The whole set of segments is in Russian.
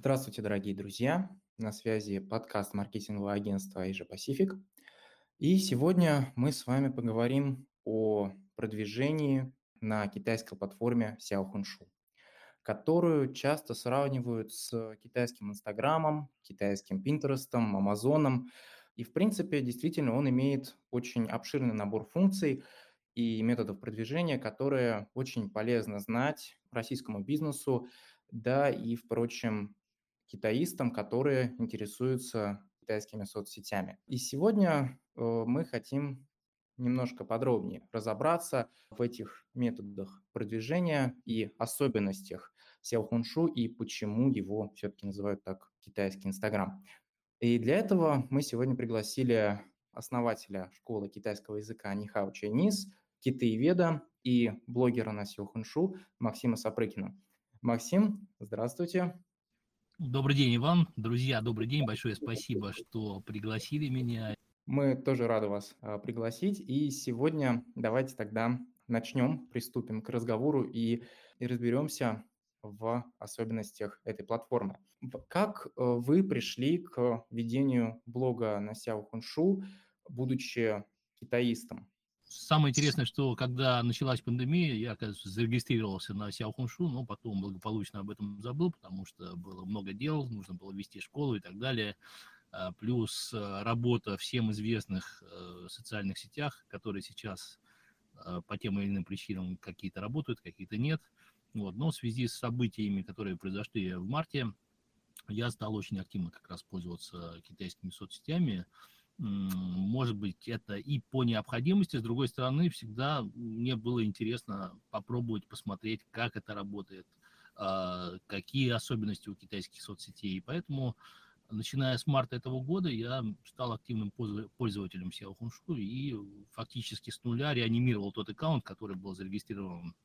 Здравствуйте, дорогие друзья! На связи подкаст маркетингового агентства Asia Pacific. И сегодня мы с вами поговорим о продвижении на китайской платформе Xiaohongshu, которую часто сравнивают с китайским Инстаграмом, китайским Пинтерестом, Амазоном. И, в принципе, действительно, он имеет очень обширный набор функций и методов продвижения, которые очень полезно знать российскому бизнесу, да и, впрочем, китаистам, которые интересуются китайскими соцсетями. И сегодня э, мы хотим немножко подробнее разобраться в этих методах продвижения и особенностях Xiaohongshu и почему его все-таки называют так китайский Инстаграм. И для этого мы сегодня пригласили основателя школы китайского языка Нихао Chinese, китаеведа и блогера на Xiaohongshu Максима Сапрыкина. Максим, здравствуйте. Добрый день, Иван. Друзья, добрый день. Большое спасибо, что пригласили меня. Мы тоже рады вас а, пригласить. И сегодня давайте тогда начнем, приступим к разговору и, и разберемся в особенностях этой платформы. Как э, вы пришли к ведению блога на Сяо Хуншу, будучи китаистом? Самое интересное, что когда началась пандемия, я, оказывается, зарегистрировался на Сяохуншу, но потом благополучно об этом забыл, потому что было много дел, нужно было вести школу и так далее. А, плюс а, работа всем известных э, социальных сетях, которые сейчас а, по тем или иным причинам какие-то работают, какие-то нет. Вот. Но в связи с событиями, которые произошли в марте, я стал очень активно как раз пользоваться китайскими соцсетями может быть, это и по необходимости, с другой стороны, всегда мне было интересно попробовать посмотреть, как это работает, а, какие особенности у китайских соцсетей. И поэтому, начиная с марта этого года, я стал активным пользователем SEO Хуншу и фактически с нуля реанимировал тот аккаунт, который был зарегистрирован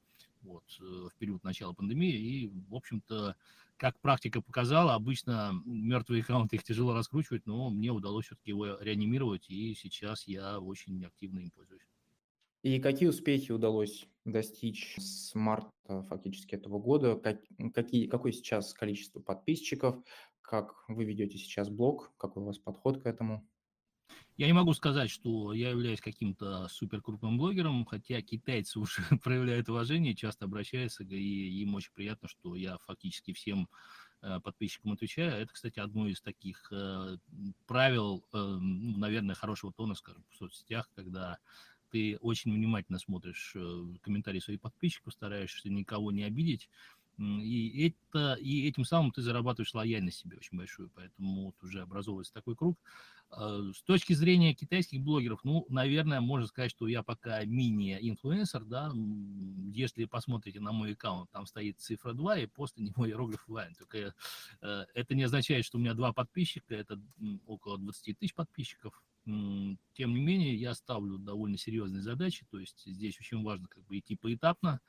вот, э, в период начала пандемии. И, в общем-то, как практика показала, обычно мертвые аккаунты их тяжело раскручивать, но мне удалось все-таки его реанимировать, и сейчас я очень активно им пользуюсь. И какие успехи удалось достичь с марта фактически этого года? Как, какие, какое сейчас количество подписчиков? Как вы ведете сейчас блог? Какой у вас подход к этому? Я не могу сказать, что я являюсь каким-то супер крупным блогером, хотя китайцы уже проявляют уважение, часто обращаются, и им очень приятно, что я фактически всем э, подписчикам отвечаю. Это, кстати, одно из таких э, правил, э, ну, наверное, хорошего тона, скажем, в соцсетях, когда ты очень внимательно смотришь комментарии своих подписчиков, стараешься никого не обидеть, и, это, и этим самым ты зарабатываешь лояльность себе очень большую, поэтому вот уже образовывается такой круг. А, с точки зрения китайских блогеров, ну, наверное, можно сказать, что я пока мини-инфлюенсер, да, если посмотрите на мой аккаунт, там стоит цифра 2 и после него иероглиф Вайн, только э, это не означает, что у меня два подписчика, это около 20 тысяч подписчиков, тем не менее, я ставлю довольно серьезные задачи, то есть здесь очень важно как бы идти поэтапно,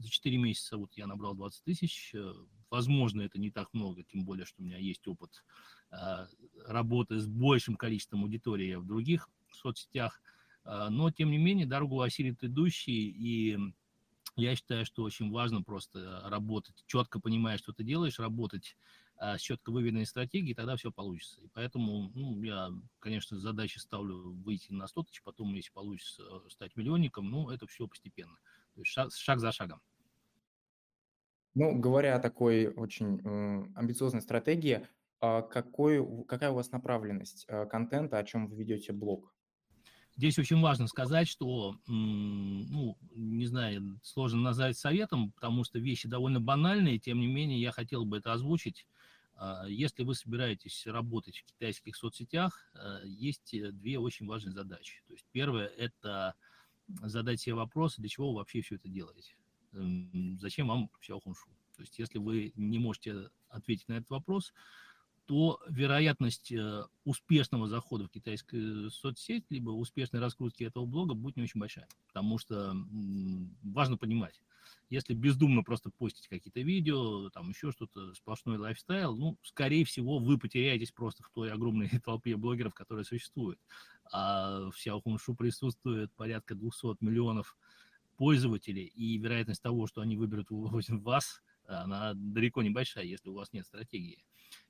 за 4 месяца вот я набрал 20 тысяч. Э, возможно, это не так много, тем более, что у меня есть опыт э, работы с большим количеством аудитории в других соцсетях. Э, но, тем не менее, дорогу осилит идущий, и я считаю, что очень важно просто работать, четко понимая, что ты делаешь, работать с четко выведенной стратегией, тогда все получится. И поэтому ну, я, конечно, задачи ставлю выйти на 100 тысяч, потом, если получится стать миллионником, ну, это все постепенно. То есть шаг, шаг за шагом. Ну, говоря о такой очень амбициозной стратегии, а какой, какая у вас направленность а, контента, о чем вы ведете блог? Здесь очень важно сказать, что, ну, не знаю, сложно назвать советом, потому что вещи довольно банальные, тем не менее я хотел бы это озвучить. А, если вы собираетесь работать в китайских соцсетях, есть э, две очень важные задачи. То есть первое – это задать себе вопрос, для чего вы вообще все это делаете зачем вам Xiaohongshu? То есть если вы не можете ответить на этот вопрос, то вероятность э, успешного захода в китайскую соцсеть, либо успешной раскрутки этого блога будет не очень большая. Потому что важно понимать, если бездумно просто постить какие-то видео, там еще что-то, сплошной лайфстайл, ну, скорее всего, вы потеряетесь просто в той огромной толпе блогеров, которые существуют. А в Xiaohongshu присутствует порядка 200 миллионов пользователей, и вероятность того, что они выберут вас, она далеко не большая, если у вас нет стратегии.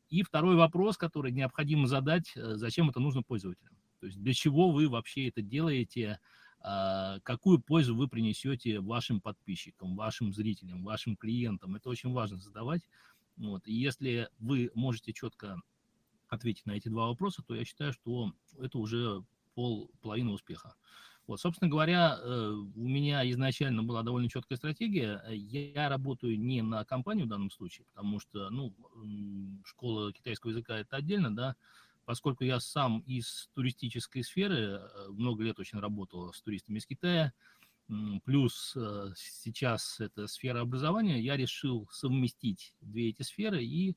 И второй вопрос, который необходимо задать, э, зачем это нужно пользователям? То есть для чего вы вообще это делаете, а, какую пользу вы принесете вашим подписчикам, вашим зрителям, вашим клиентам. Это очень важно задавать. Вот. И если вы можете четко ответить на эти два вопроса, то я считаю, что это уже пол, половина успеха. Вот, собственно говоря, э, у меня изначально была довольно четкая стратегия. Я работаю не на компанию в данном случае, потому что, ну, школа китайского языка это отдельно, да, поскольку я сам из туристической сферы, э, много лет очень работал с туристами из Китая, плюс э, сейчас это сфера образования, я решил совместить две эти сферы, и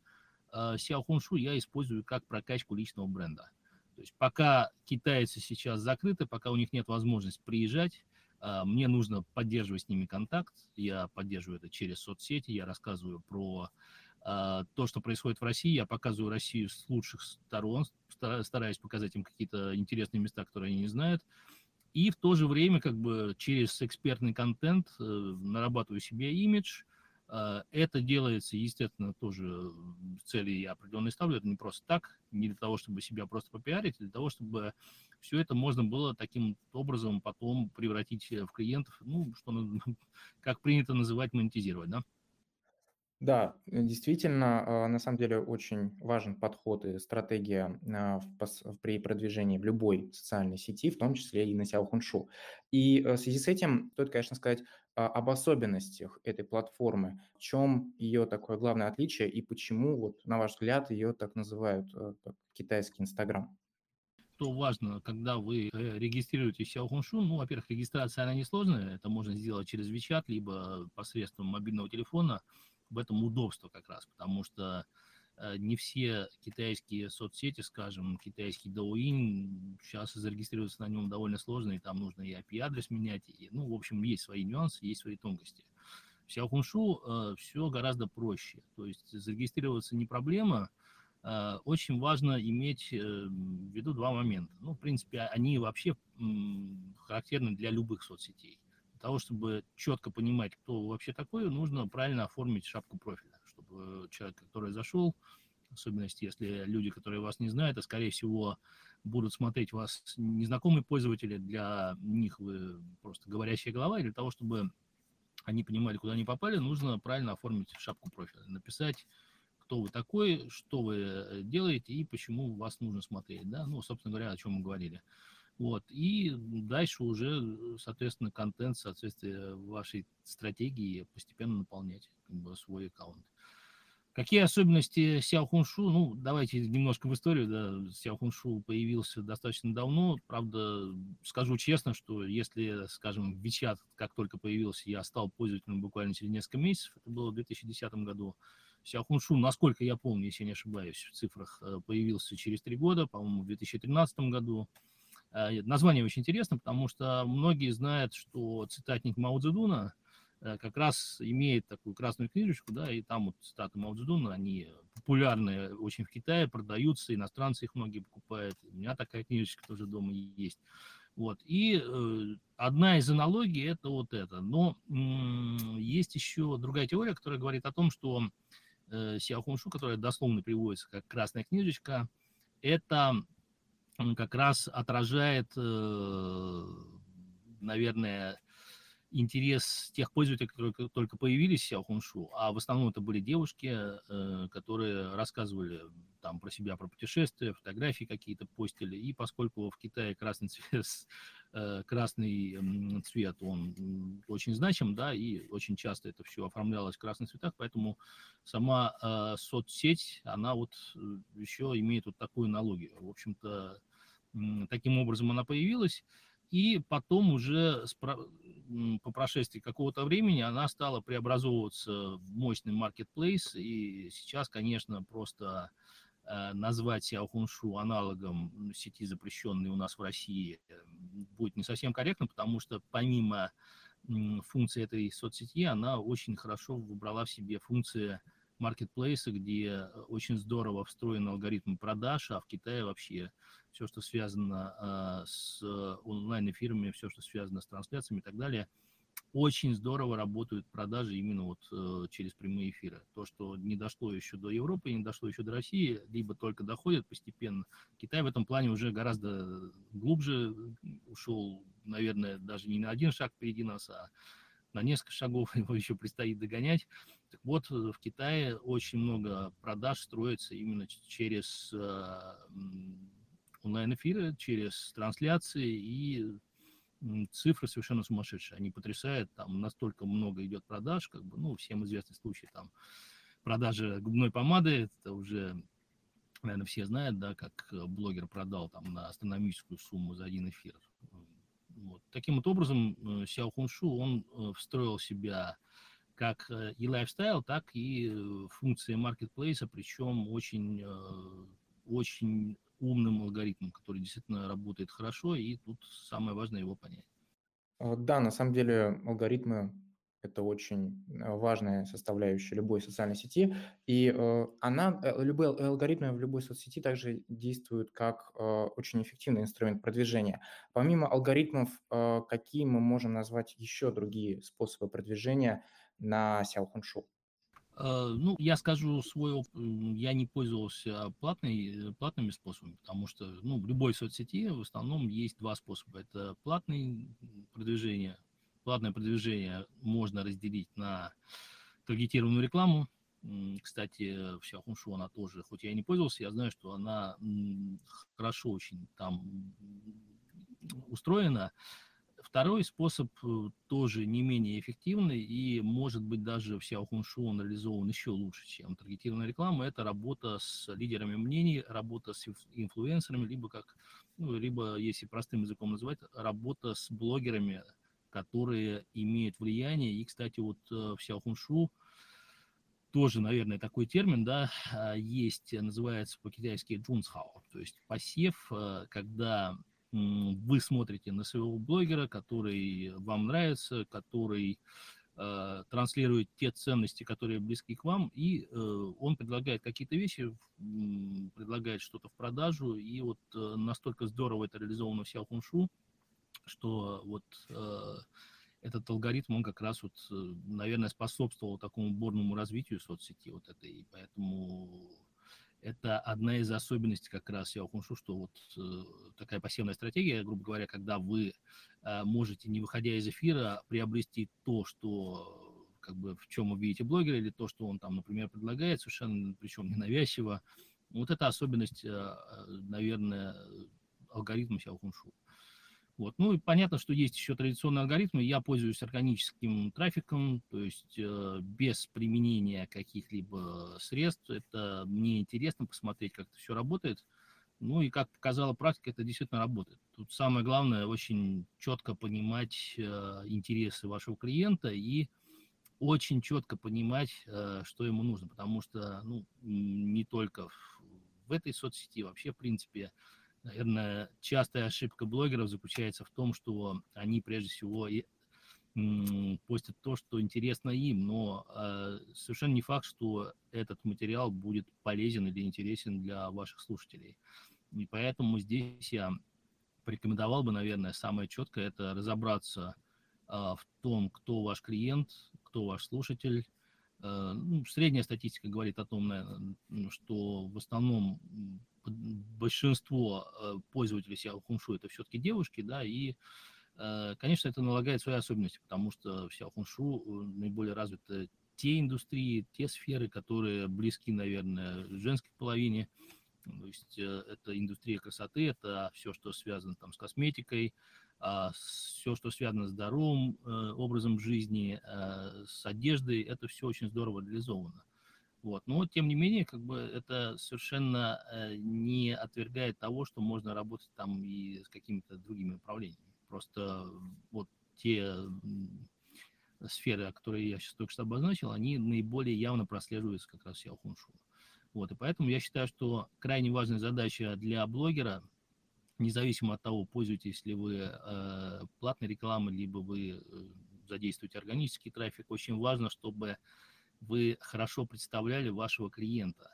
Сяо Хуншу я использую как прокачку личного бренда. То есть пока китайцы сейчас закрыты, пока у них нет возможности приезжать, а, мне нужно поддерживать с ними контакт. Я поддерживаю это через соцсети, я рассказываю про а, то, что происходит в России, я показываю Россию с лучших сторон, стараюсь показать им какие-то интересные места, которые они не знают. И в то же время как бы через экспертный контент э, нарабатываю себе имидж, это делается, естественно, тоже цели я определенные ставлю. Это не просто так, не для того, чтобы себя просто попиарить, а для того, чтобы все это можно было таким образом потом превратить в клиентов, ну, что, как принято называть, монетизировать, да? Да, э, действительно, а, на самом деле очень важен подход и стратегия а, при продвижении в любой социальной сети, в том числе и на Сяохуншу. И э, в связи с этим стоит, конечно, сказать а, об особенностях этой платформы, в чем ее такое главное отличие и почему, вот, на ваш взгляд, ее так называют э, как китайский Инстаграм что важно, когда вы э, регистрируете Xiaohongshu, ну, во-первых, регистрация, она несложная, это можно сделать через WeChat, либо посредством мобильного телефона, в этом удобство как раз, потому что не все китайские соцсети, скажем, китайский Douyin, сейчас зарегистрироваться на нем довольно сложно, и там нужно и IP-адрес менять, и, ну, в общем, есть свои нюансы, есть свои тонкости. В Xiaohongshu э, все гораздо проще, то есть зарегистрироваться не проблема, э, очень важно иметь э, в виду два момента. Ну, в принципе, они вообще м, характерны для любых соцсетей того, чтобы четко понимать, кто вообще такой, нужно правильно оформить шапку профиля, чтобы человек, который зашел, в особенности, если люди, которые вас не знают, а скорее всего будут смотреть вас незнакомые пользователи, для них вы просто говорящая голова, и для того, чтобы они понимали, куда они попали, нужно правильно оформить шапку профиля, написать, кто вы такой, что вы делаете и почему вас нужно смотреть, да, ну, собственно говоря, о чем мы говорили. Вот. И дальше уже, соответственно, контент в соответствии вашей стратегии постепенно наполнять как бы, свой аккаунт. Какие особенности Сяо Хуншу? Ну, давайте немножко в историю. Да. Сяо Хуншу появился достаточно давно. Правда, скажу честно, что если, скажем, WeChat как только появился, я стал пользователем буквально через несколько месяцев. Это было в 2010 году. Сяо Хуншу, насколько я помню, если я не ошибаюсь, в цифрах э, появился через три года, по-моему, в 2013 году. Э, название очень интересно, потому что многие знают, что цитатник Мао Цзэдуна как раз имеет такую красную книжечку, да, и там вот цитаты Мао Цзэдуна, они популярны очень в Китае, продаются, иностранцы их многие покупают. У меня такая книжечка тоже дома есть. Вот. И э, одна из аналогий это вот это. Но м- есть еще другая теория, которая говорит о том, что э, Сяо Хуншу, которая дословно приводится как красная книжечка, это как раз отражает, э, наверное, интерес тех пользователей, которые только появились в Сяохуншу, а в основном это были девушки, э, которые рассказывали там про себя, про путешествия, фотографии какие-то постили, и поскольку в Китае красный цвет, э, красный цвет, он очень значим, да, и очень часто это все оформлялось в красных цветах, поэтому сама э, соцсеть, она вот еще имеет вот такую аналогию. В общем-то, таким образом она появилась, и потом уже по прошествии какого-то времени она стала преобразовываться в мощный маркетплейс, и сейчас, конечно, просто э, назвать Сяохуншу аналогом сети, запрещенной у нас в России, будет не совсем корректно, потому что помимо функции этой соцсети, она очень хорошо выбрала в себе функции маркетплейса, где очень здорово встроен алгоритм продаж, а в Китае вообще все, что связано а, с онлайн-эфирами, все, что связано с трансляциями и так далее, очень здорово работают продажи именно вот э, через прямые эфиры. То, что не дошло еще до Европы, не дошло еще до России, либо только доходит постепенно. Китай в этом плане уже гораздо глубже ушел, наверное, даже не на один шаг впереди нас, а на несколько шагов его еще предстоит догонять. Так вот, в Китае очень много продаж строится именно через э, онлайн-эфиры, через трансляции и цифры совершенно сумасшедшие, они потрясают, там настолько много идет продаж, как бы, ну, всем известный случай, там, продажи губной помады, это уже, наверное, все знают, да, как э, блогер продал там на астрономическую сумму за один эфир. Вот. Таким вот образом, э, Сяо Хуншу, он э, встроил себя как и лайфстайл, так и функции маркетплейса, причем очень, очень умным алгоритмом, который действительно работает хорошо, и тут самое важное его понять. А, да, на самом деле алгоритмы– это очень э, важная составляющая любой социальной сети, и э, она, э, любые алгоритмы в любой соцсети также действуют как э, очень эффективный инструмент продвижения. Помимо алгоритмов, э, какие мы можем назвать еще другие способы продвижения на Xiaohongshu? Э, ну, я скажу свой опыт. Я не пользовался платной, э, платными способами, потому что ну, в любой соцсети в основном есть два способа. Это платное продвижение. Платное продвижение можно разделить на таргетированную рекламу. Кстати, в Xiaohongshu она тоже, хоть я и не пользовался, я знаю, что она хорошо очень там устроена. Второй способ э, тоже не менее эффективный и, может быть, даже в Xiaohongshu он реализован еще лучше, чем таргетированная реклама. Это работа с лидерами мнений, работа с инфлюенсерами, либо, как, ну, либо, если простым языком называть, работа с блогерами, которые имеют влияние. И, кстати, вот э, в Xiaohongshu тоже, наверное, такой термин, да, а, есть, называется по-китайски джунсхао, то есть посев, э, когда вы смотрите на своего блогера, который вам нравится, который э, транслирует те ценности, которые близки к вам, и э, он предлагает какие-то вещи, предлагает что-то в продажу, и вот э, настолько здорово это реализовано в Xiaohongshu, что вот э, этот алгоритм, он как раз вот, э, наверное, способствовал такому бурному развитию соцсети вот этой, и поэтому это одна из особенностей как раз я Хуншу, что вот э, такая пассивная стратегия, грубо говоря, когда вы э, можете, не выходя из эфира, приобрести то, что как бы в чем вы видите блогера, или то, что он там, например, предлагает, совершенно причем ненавязчиво. Вот это особенность, э, э наверное, алгоритма Сяо Хуншу. Вот. Ну и понятно, что есть еще традиционные алгоритмы. Я пользуюсь органическим трафиком, то есть э, без применения каких-либо средств. Это мне интересно посмотреть, как это все работает. Ну и как показала практика, это действительно работает. Тут самое главное очень четко понимать э, интересы вашего клиента и очень четко понимать, э, что ему нужно, потому что ну, не только в, в этой соцсети, вообще, в принципе, наверное, частая ошибка блогеров заключается в том, что они прежде всего и, постят то, что интересно им, но э, совершенно не факт, что этот материал будет полезен или интересен для ваших слушателей. И поэтому здесь я порекомендовал бы, наверное, самое четкое это разобраться э, в том, кто ваш клиент, кто ваш слушатель. Э, ну, средняя статистика говорит о том, наверное, что в основном большинство э, пользователей Xiao Хунгшу это все-таки девушки, да, и, э, конечно, это налагает свои особенности, потому что в э, наиболее развиты те индустрии, те сферы, которые близки, наверное, женской половине, то есть это индустрия красоты, это все, что связано там с косметикой, все, что связано с здоровым образом жизни, с одеждой, это все очень здорово реализовано. Вот. Но, тем не менее, как бы это совершенно э, не отвергает того, что можно работать там и с какими-то другими направлениями. Просто вот те сферы, которые я сейчас только что обозначил, они наиболее явно прослеживаются как раз в Яохуншу. Вот, и поэтому я считаю, что крайне важная задача для блогера, независимо от того, пользуетесь ли вы э, платной рекламой, либо вы э, задействуете органический трафик, очень важно, чтобы вы хорошо представляли вашего клиента.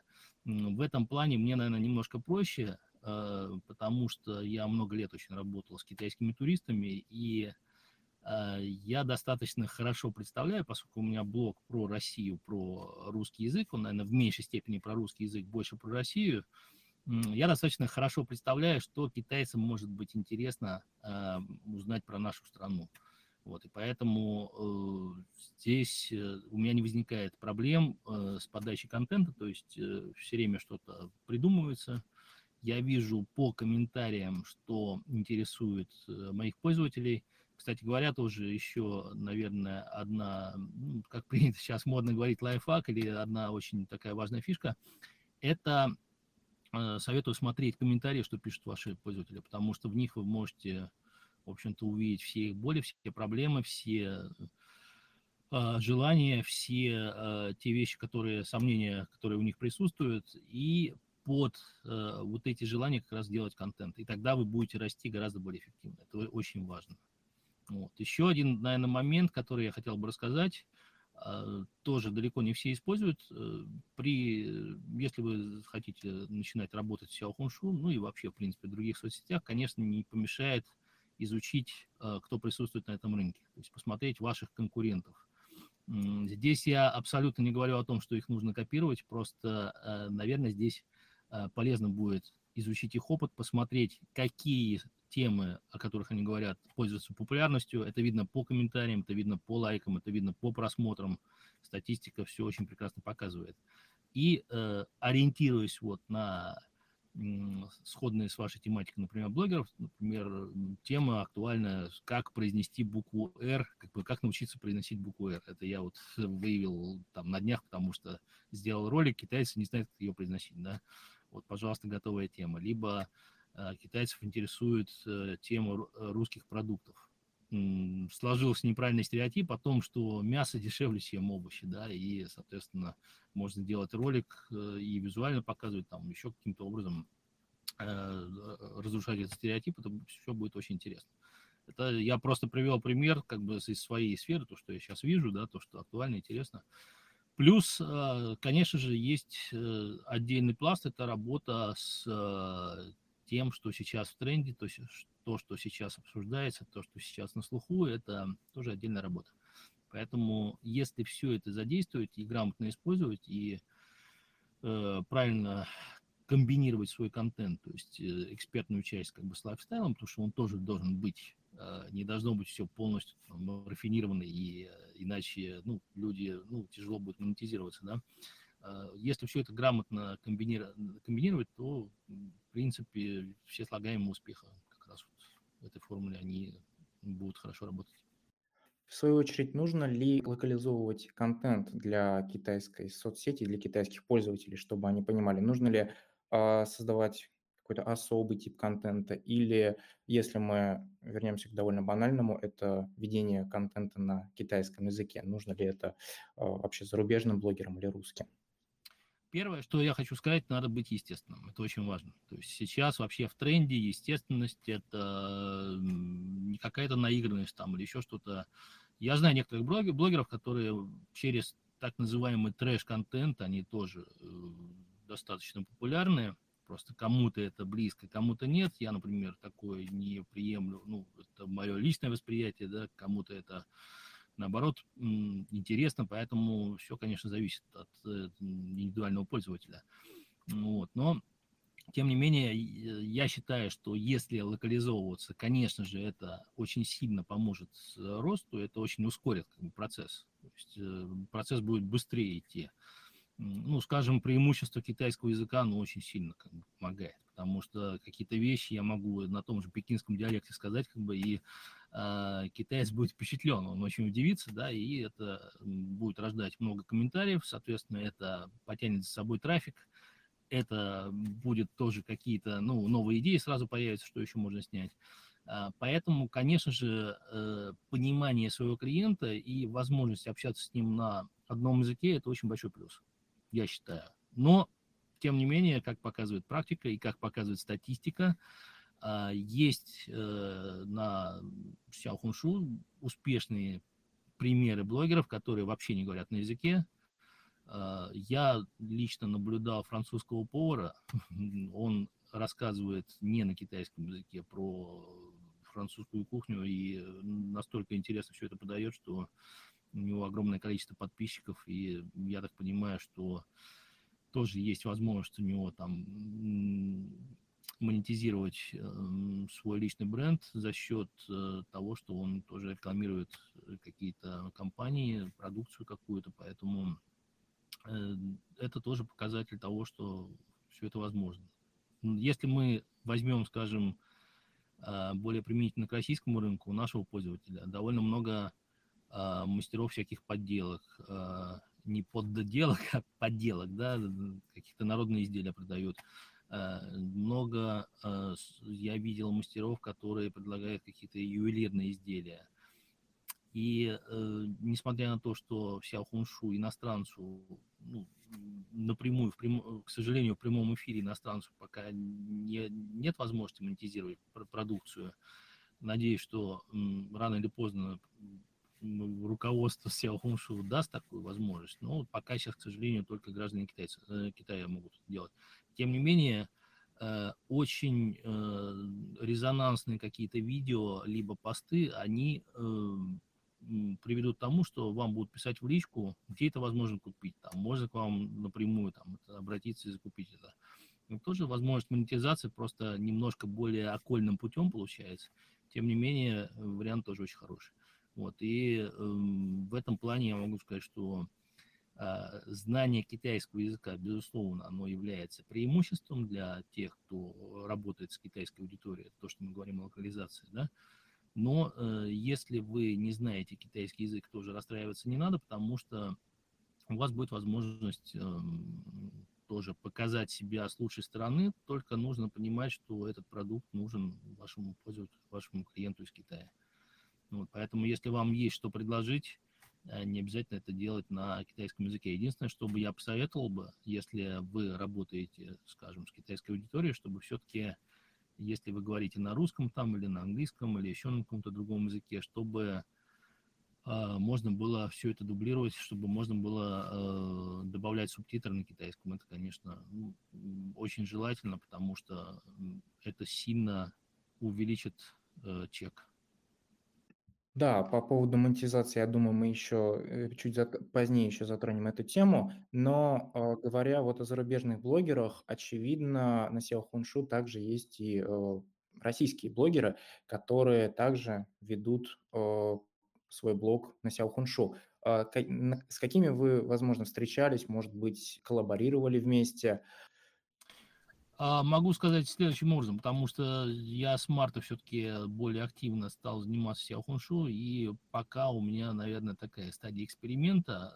В этом плане мне, наверное, немножко проще, э, потому что я много лет очень работал с китайскими туристами, и я достаточно хорошо представляю, поскольку у меня блог про Россию, про русский язык, он, наверное, в меньшей степени про русский язык, больше про Россию, я достаточно хорошо представляю, что китайцам может быть интересно э, узнать про нашу страну. Вот, и поэтому э, здесь э, у меня не возникает проблем э, с подачей контента, то есть э, все время что-то придумывается. Я вижу по комментариям, что интересует э, моих пользователей. Кстати говоря, тоже еще, наверное, одна, ну, как принято сейчас модно говорить, лайфхак или одна очень такая важная фишка, это советую смотреть комментарии, что пишут ваши пользователи, потому что в них вы можете, в общем-то, увидеть все их боли, все проблемы, все э, желания, все э, те вещи, которые, сомнения, которые у них присутствуют, и под э, вот эти желания как раз делать контент. И тогда вы будете расти гораздо более эффективно. Это очень важно. Вот. Еще один, наверное, момент, который я хотел бы рассказать – а, тоже далеко не все используют. Э, при, если вы хотите начинать работать в Xiaohongshu, ну и вообще, в принципе, в других соцсетях, конечно, не помешает изучить, э, кто присутствует на этом рынке, то есть посмотреть ваших конкурентов. Здесь я абсолютно не говорю о том, что их нужно копировать, просто, э, наверное, здесь полезно будет изучить их опыт, посмотреть, какие темы, о которых они говорят, пользуются популярностью. Это видно по комментариям, это видно по лайкам, это видно по просмотрам. Статистика все очень прекрасно показывает. И э, ориентируясь вот на сходные с вашей тематикой, например, блогеров, например, тема актуальная, как произнести букву «Р», как, как научиться произносить букву «Р». Это я вот выявил там на днях, потому что сделал ролик, китайцы не знают, как ее произносить, да. Вот, пожалуйста, готовая тема. Либо китайцев интересует э, тема э, русских продуктов. Сложился неправильный стереотип о том, что мясо дешевле, чем овощи, да, и, соответственно, можно делать ролик э, и визуально показывать, там, еще каким-то образом разрушать этот стереотип, это все будет очень интересно. Это я просто привел пример как бы из своей сферы, то, что я сейчас вижу, да, то, что актуально, интересно. Плюс, конечно же, есть отдельный пласт, это работа с тем, что сейчас в тренде, то, есть то, что сейчас обсуждается, то, что сейчас на слуху, это тоже отдельная работа. Поэтому, если все это задействовать и грамотно использовать, и э, правильно комбинировать свой контент, то есть э, экспертную часть как бы с лайфстайлом, потому что он тоже должен быть, э, не должно быть все полностью там, рафинировано, и э, иначе ну, люди, ну, тяжело будет монетизироваться, да. А, если все это грамотно комбинировать, то, в принципе, все слагаемые успеха как раз вот в этой формуле, они будут хорошо работать. В свою очередь, нужно ли локализовывать контент для китайской соцсети, для китайских пользователей, чтобы они понимали, нужно ли э, создавать какой-то особый тип контента, или если мы вернемся к довольно банальному, это ведение контента на китайском языке, нужно ли это э, вообще зарубежным блогерам или русским? Первое, что я хочу сказать, надо быть естественным. Это очень важно. То есть сейчас вообще в тренде естественность это не какая-то наигранность там или еще что-то. Я знаю некоторых блогеров, которые через так называемый трэш-контент, они тоже э, достаточно популярны. Просто кому-то это близко, кому-то нет. Я, например, такое не приемлю. Ну, это мое личное восприятие, да, кому-то это наоборот, интересно, поэтому все, конечно, зависит от э, индивидуального пользователя. Вот. Но, тем не менее, я считаю, что если локализовываться, конечно же, это очень сильно поможет росту, это очень ускорит как бы, процесс. То есть э, процесс будет быстрее идти. Ну, скажем, преимущество китайского языка, оно очень сильно как бы, помогает, потому что какие-то вещи я могу на том же пекинском диалекте сказать, как бы, и китаец будет впечатлен, он очень удивится, да, и это будет рождать много комментариев, соответственно, это потянет за собой трафик, это будет тоже какие-то, ну, новые идеи сразу появятся, что еще можно снять. А, поэтому, конечно же, э, понимание своего клиента и возможность общаться с ним на одном языке – это очень большой плюс, я считаю. Но, тем не менее, как показывает практика и как показывает статистика, есть э, на Xiaohongshu успешные примеры блогеров, которые вообще не говорят на языке. А, я лично наблюдал французского повара, он рассказывает не на китайском языке про французскую кухню и настолько интересно все это подает, что у него огромное количество подписчиков, и я так понимаю, что тоже есть возможность у него там монетизировать э, свой личный бренд за счет э, того, что он тоже рекламирует какие-то компании, продукцию какую-то, поэтому э, это тоже показатель того, что все это возможно. Если мы возьмем, скажем, э, более применительно к российскому рынку, у нашего пользователя довольно много э, мастеров всяких подделок, э, не подделок, а подделок, да, каких-то народные изделия продают. Э, много э, я видел мастеров, которые предлагают какие-то ювелирные изделия. И э, несмотря на то, что вся хуншу иностранцу, ну, напрямую, в прям, к сожалению, в прямом эфире иностранцу пока не, нет возможности монетизировать продукцию, надеюсь, что м, рано или поздно руководство Сяо Хуншу даст такую возможность, но пока сейчас, к сожалению, только граждане китайцы, э, Китая могут делать. Тем не менее, э, очень э, резонансные какие-то видео, либо посты, они э, приведут к тому, что вам будут писать в личку, где это возможно купить. Там, можно к вам напрямую там, обратиться и закупить это. Но тоже возможность монетизации просто немножко более окольным путем получается. Тем не менее, вариант тоже очень хороший. Вот, и э, в этом плане я могу сказать, что знание китайского языка, безусловно, оно является преимуществом для тех, кто работает с китайской аудиторией, то, что мы говорим о локализации, да, но э, если вы не знаете китайский язык, тоже расстраиваться не надо, потому что у вас будет возможность э, тоже показать себя с лучшей стороны, только нужно понимать, что этот продукт нужен вашему пользователю, вашему клиенту из Китая. Вот, поэтому, если вам есть что предложить, не обязательно это делать на китайском языке. Единственное, что бы я посоветовал бы, если вы работаете, скажем, с китайской аудиторией, чтобы все-таки, если вы говорите на русском там или на английском или еще на каком-то другом языке, чтобы э, можно было все это дублировать, чтобы можно было э, добавлять субтитры на китайском. Это, конечно, очень желательно, потому что это сильно увеличит э, чек да, по поводу монетизации, я думаю, мы еще э, чуть позднее еще затронем эту тему. Но, э, говоря вот о зарубежных блогерах, очевидно, на SEO Хуншу также есть и, э, российские блогеры, которые также ведут, свой блог на SEO Хуншу. А, с какими вы, возможно, встречались, может быть, коллаборировали вместе? А, могу сказать следующим образом, потому что я с марта все-таки более активно стал заниматься сяохуншу, и пока у меня, наверное, такая стадия эксперимента,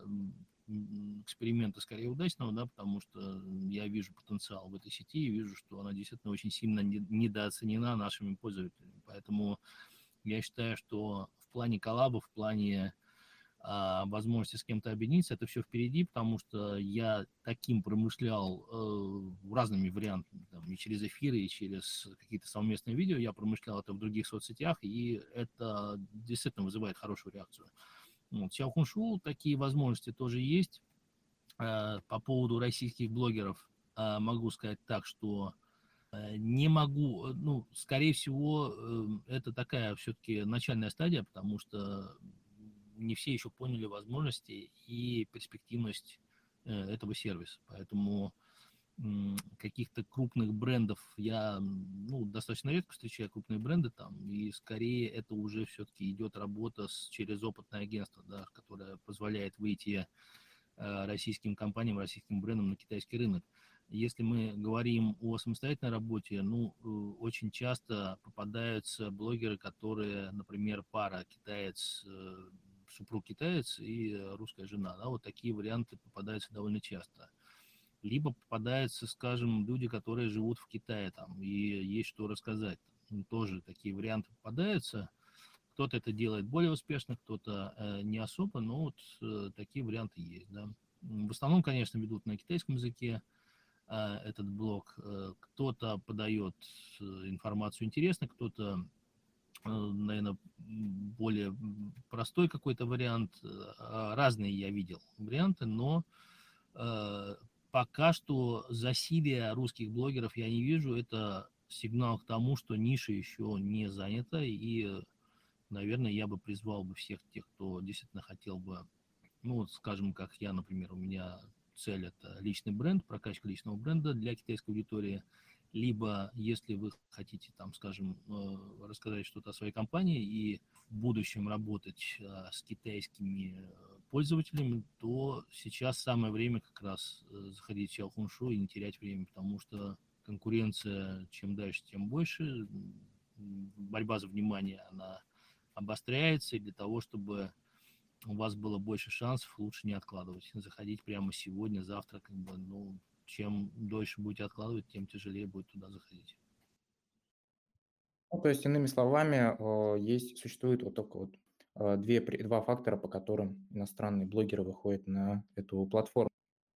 эксперимента скорее удачного, да, потому что я вижу потенциал в этой сети и вижу, что она действительно очень сильно недооценена нашими пользователями. Поэтому я считаю, что в плане коллабов, в плане а, возможности с кем-то объединиться, это все впереди, потому что я таким промышлял э, разными вариантами, там, и через эфиры, и через какие-то совместные видео, я промышлял это в других соцсетях, и это действительно вызывает хорошую реакцию. Вот, Xiaohongshu такие возможности тоже есть. Э, по поводу российских блогеров э, могу сказать так, что э, не могу, ну, скорее всего, э, это такая все-таки начальная стадия, потому что не все еще поняли возможности и перспективность э, этого сервиса. Поэтому каких-то крупных брендов я ну, достаточно редко встречаю крупные бренды там, и скорее это уже все-таки идет работа с, через опытное агентство, да, которое позволяет выйти э, российским компаниям, российским брендам на китайский рынок. Если мы говорим о самостоятельной работе, ну, э, очень часто попадаются блогеры, которые, например, пара китаец супруг китаец и русская жена. Да, вот такие варианты попадаются довольно часто. Либо попадаются, скажем, люди, которые живут в Китае там, и есть что рассказать. Там, тоже такие варианты попадаются. Кто-то это делает более успешно, кто-то э, не особо, но вот э, такие варианты есть. Да. В основном, конечно, ведут на китайском языке э, этот блог. Э, кто-то подает э, информацию интересно, кто-то Э, наверное, более простой какой-то вариант. Э, разные я видел варианты, но э, пока что засилия русских блогеров я не вижу. Это сигнал к тому, что ниша еще не занята, и, наверное, я бы призвал бы всех тех, кто действительно хотел бы, ну, вот, скажем, как я, например, у меня цель – это личный бренд, прокачка личного бренда для китайской аудитории, либо если вы хотите, там, скажем, э, рассказать что-то о своей компании и в будущем работать э, с китайскими э, пользователями, то сейчас самое время как раз заходить в Xiaohongshu и не терять время, потому что конкуренция чем дальше, тем больше, борьба за внимание, она обостряется, и для того, чтобы у вас было больше шансов, лучше не откладывать, заходить прямо сегодня, завтра, как бы, ну, чем дольше будете откладывать, тем тяжелее будет туда заходить. Ну, то есть, иными словами, э, есть, существует вот только вот э, две, два фактора, по которым иностранные блогеры выходят на эту платформу.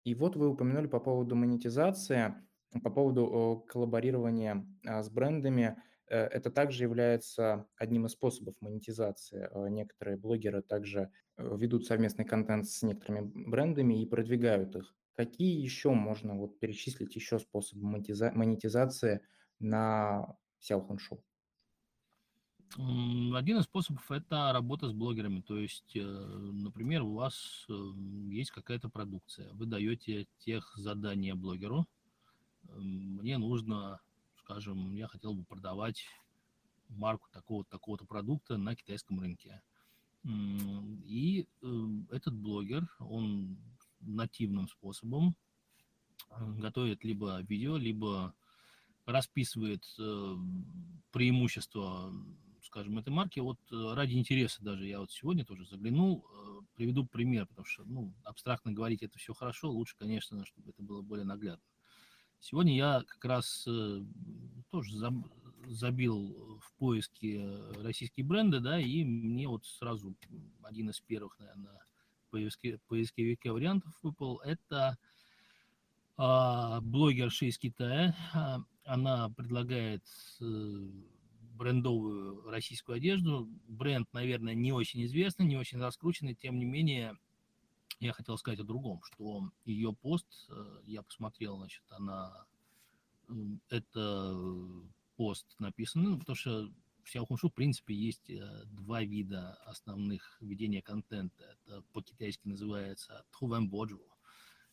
И вот вы упомянули по поводу монетизации, по поводу коллаборирования а, с брендами. Э, это также является одним из способов монетизации. Некоторые блогеры также ведут совместный контент с некоторыми брендами и продвигают их. Какие еще можно вот перечислить еще способы монетизации на Xiaohongshu? Один из способов– это работа с блогерами. То есть, э, например, у вас э, есть какая-то продукция, вы даете тех задания блогеру. Мне нужно, скажем, я хотел бы продавать марку такого-то такого продукта на китайском рынке. И э, этот блогер, он нативным способом э, готовит либо видео, либо расписывает э, преимущества, скажем, этой марки. Вот э, ради интереса даже я вот сегодня тоже заглянул, приведу пример, потому что, ну, абстрактно говорить это все хорошо, лучше, конечно, чтобы это было более наглядно. Сегодня я как раз тоже заб, забил в поиске российские бренды, да, и мне вот сразу один из первых, наверное, поиске, поисковике вариантов выпал, это а, блогерша из Китая. А, она предлагает э, брендовую российскую одежду. Бренд, наверное, не очень известный, не очень раскрученный, тем не менее, я хотел сказать о другом, что ее пост, э, я посмотрел, значит, она, это пост написан, ну, потому что в Xiaohongshu, в принципе, есть э, два вида основных ведения контента. Это по-китайски называется Тувен Боджу,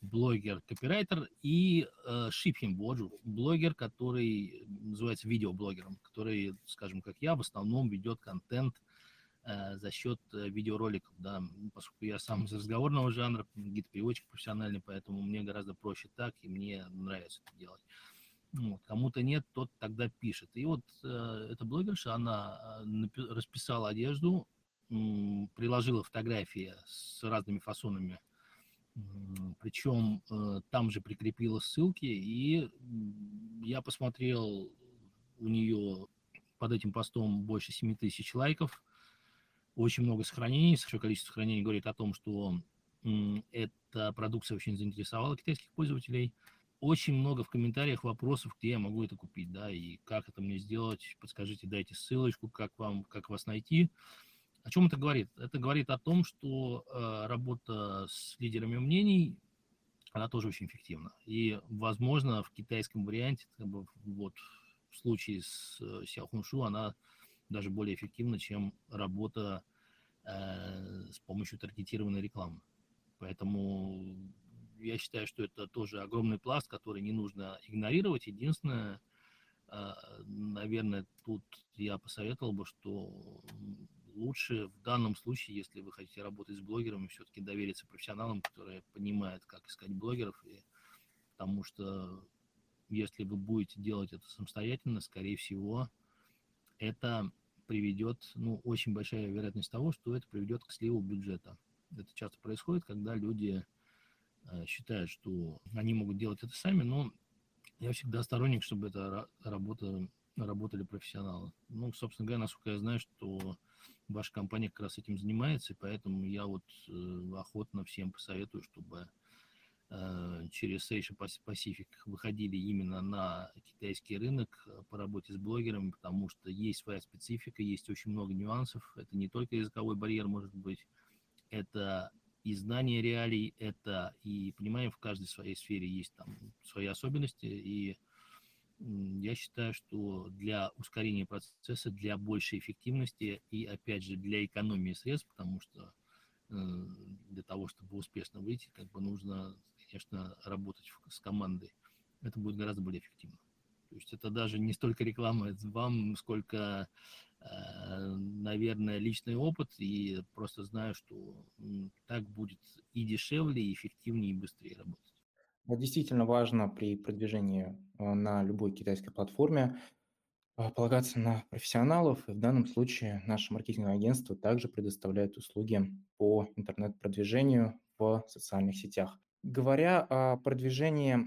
блогер, копирайтер, и э, Шипхин Боджу, блогер, который называется видеоблогером, который, скажем, как я, в основном ведет контент э, за счет э, видеороликов, да, поскольку я сам из разговорного жанра, гид-переводчик профессиональный, поэтому мне гораздо проще так, и мне нравится это делать. Вот, кому-то нет, тот тогда пишет. И вот э, эта блогерша, она э, расписала одежду, приложила фотографии с разными фасонами, причем э, там же прикрепила ссылки, и я посмотрел у нее под этим постом больше 7 тысяч лайков, очень много сохранений, большое количество сохранений говорит о том, что эта продукция очень заинтересовала китайских пользователей – очень много в комментариях вопросов, где я могу это купить, да, и как это мне сделать, подскажите, дайте ссылочку, как вам, как вас найти. О чем это говорит? Это говорит о том, что э, работа с лидерами мнений, она тоже очень эффективна. И, возможно, в китайском варианте, как бы, вот, в случае с э, Сяохуншу, она даже более эффективна, чем работа э, с помощью таргетированной рекламы. Поэтому я считаю, что это тоже огромный пласт, который не нужно игнорировать. Единственное, а, наверное, тут я посоветовал бы, что лучше в данном случае, если вы хотите работать с блогерами, все-таки довериться профессионалам, которые понимают, как искать блогеров, и, потому что если вы будете делать это самостоятельно, скорее всего, это приведет, ну, очень большая вероятность того, что это приведет к сливу бюджета. Это часто происходит, когда люди считают, что они могут делать это сами, но я всегда сторонник, чтобы это работа, работали профессионалы. Ну, собственно говоря, насколько я знаю, что ваша компания как раз этим занимается, и поэтому я вот э, охотно всем посоветую, чтобы э, через Asia Pacific выходили именно на китайский рынок по работе с блогерами, потому что есть своя специфика, есть очень много нюансов. Это не только языковой барьер, может быть, это и знание реалий это, и понимаем, в каждой своей сфере есть там свои особенности, и я считаю, что для ускорения процесса, для большей эффективности и, опять же, для экономии средств, потому что э, для того, чтобы успешно выйти, как бы нужно, конечно, работать с командой. Это будет гораздо более эффективно. То есть это даже не столько реклама вам, сколько, наверное, личный опыт. И просто знаю, что так будет и дешевле, и эффективнее, и быстрее работать. Вот действительно важно при продвижении э, на любой китайской платформе а, полагаться на профессионалов. И в данном случае наше маркетинговое агентство также предоставляет услуги по интернет-продвижению в социальных сетях. Говоря о продвижении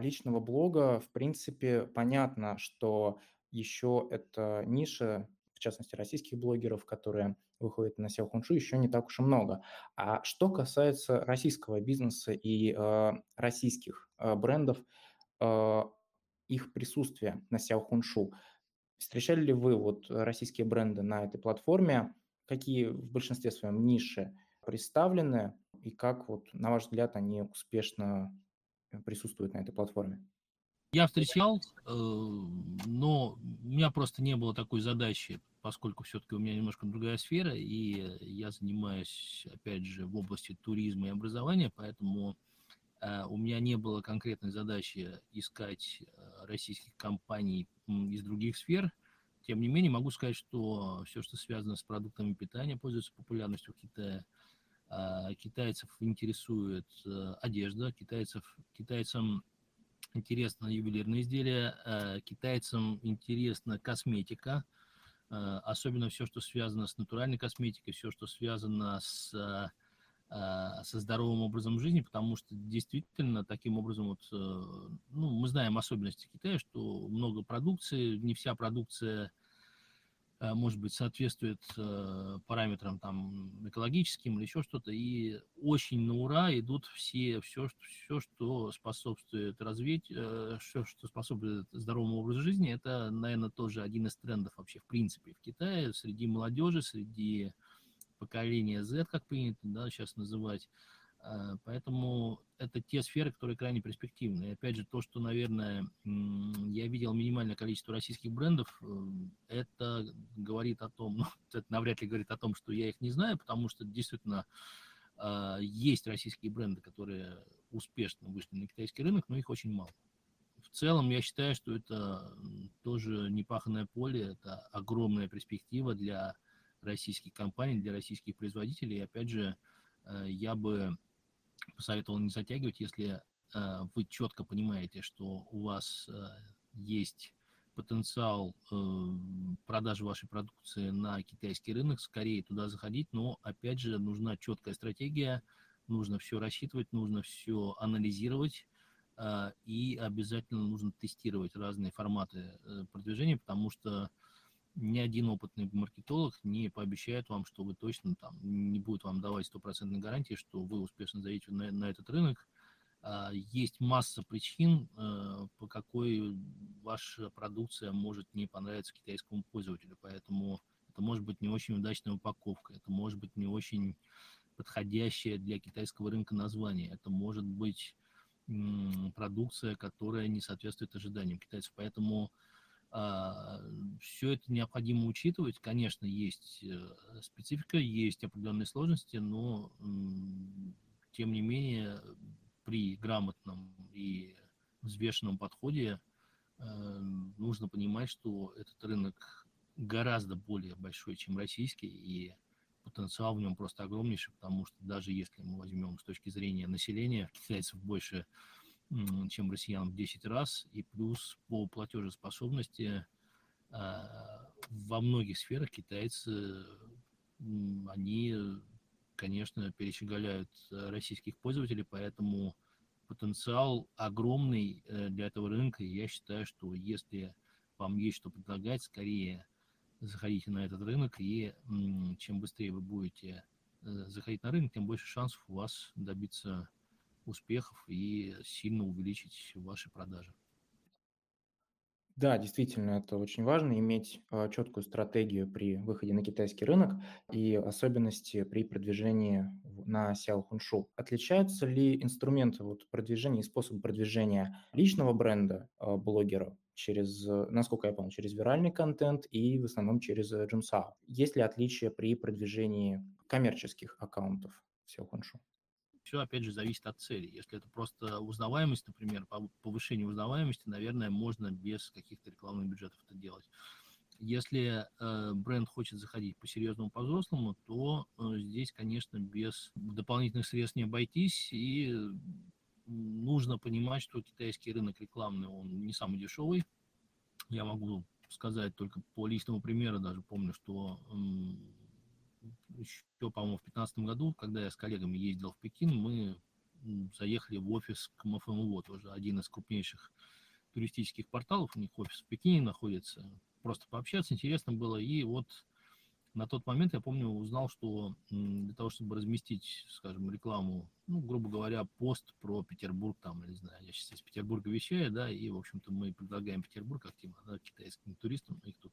личного блога, в принципе, понятно, что еще эта ниша, в частности, российских блогеров, которые выходит на SEO Хуншу, еще не так уж и много. А что касается российского бизнеса и э, российских э, брендов, э, их присутствия на SEO Хуншу, встречали ли вы вот российские бренды на этой платформе? Какие в большинстве своем ниши представлены и как вот, на ваш взгляд, они успешно присутствуют на этой платформе? Я встречал, э, но у меня просто не было такой задачи, поскольку все-таки у меня немножко другая сфера, и я занимаюсь, опять же, в области туризма и образования, поэтому э, у меня не было конкретной задачи искать э, российских компаний из других сфер. Тем не менее, могу сказать, что все, что связано с продуктами питания, пользуется популярностью в Китае. Китайцев интересует одежда, китайцев, китайцам интересно ювелирные изделия, э, китайцам интересна косметика, э, особенно все, что связано с натуральной косметикой, все, что связано с э, со здоровым образом жизни, потому что действительно таким образом вот, ну, мы знаем особенности Китая, что много продукции, не вся продукция может быть, соответствует э, параметрам там экологическим или еще что-то, и очень на ура идут все, все, все что способствует развитию, все, что способствует здоровому образу жизни, это, наверное, тоже один из трендов вообще в принципе в Китае, среди молодежи, среди поколения Z, как принято да, сейчас называть, Э, поэтому это те сферы, которые крайне перспективны. И опять же, то, что, наверное, я видел минимальное количество российских брендов, э, это говорит о том, ну, это навряд ли говорит о том, что я их не знаю, потому что действительно э, есть российские бренды, которые успешно вышли на китайский рынок, но их очень мало. В целом, я считаю, что это тоже непаханное поле, это огромная перспектива для российских компаний, для российских производителей. И опять же, я бы посоветовал не затягивать, если э, вы четко понимаете, что у вас э, есть потенциал э, продажи вашей продукции на китайский рынок, скорее туда заходить, но опять же нужна четкая стратегия, нужно все рассчитывать, нужно все анализировать э, и обязательно нужно тестировать разные форматы э, продвижения, потому что ни один опытный маркетолог не пообещает вам, что вы точно там не будет вам давать стопроцентной гарантии, что вы успешно зайдете на, на этот рынок. А, есть масса причин, э, по какой ваша продукция может не понравиться китайскому пользователю, поэтому это может быть не очень удачная упаковка, это может быть не очень подходящее для китайского рынка название, это может быть продукция, которая не соответствует ожиданиям китайцев. Поэтому Все это необходимо учитывать. Конечно, есть э, специфика, есть определенные сложности, но тем не менее при грамотном и взвешенном подходе э, нужно понимать, что этот рынок гораздо более большой, чем российский, и потенциал в нем просто огромнейший, потому что даже если мы возьмем с точки зрения населения, китайцев больше чем россиян в 10 раз, и плюс по платежеспособности а, во многих сферах китайцы, они, конечно, перещеголяют российских пользователей, поэтому потенциал огромный э, для этого рынка. И я считаю, что если вам есть что предлагать, скорее заходите на этот рынок, и чем быстрее вы будете э, заходить на рынок, тем больше шансов у вас добиться успехов и сильно увеличить ваши продажи. Да, действительно, это очень важно иметь а, четкую стратегию при выходе на китайский рынок и особенности при продвижении на Сяо Хуншу. Отличаются ли инструменты вот, продвижения и способы продвижения личного бренда а, блогера через, насколько я понял, через виральный контент и в основном через Джунсао? Есть ли отличия при продвижении коммерческих аккаунтов Сяо Хуншу? Все, опять же, зависит от цели. Если это просто узнаваемость, например, повышение узнаваемости, наверное, можно без каких-то рекламных бюджетов это делать. Если э, бренд хочет заходить по-серьезному, по-взрослому, то э, здесь, конечно, без дополнительных средств не обойтись. И нужно понимать, что китайский рынок рекламный, он не самый дешевый. Я могу сказать только по личному примеру, даже помню, что еще, по-моему, в 2015 году, когда я с коллегами ездил в Пекин, мы заехали в офис к МФМО, тоже один из крупнейших туристических порталов, у них офис в Пекине находится, просто пообщаться интересно было, и вот на тот момент, я помню, узнал, что для того, чтобы разместить, скажем, рекламу, ну, грубо говоря, пост про Петербург, там, не знаю, я сейчас из Петербурга вещаю, да, и, в общем-то, мы предлагаем Петербург тема, да, китайским туристам, их тут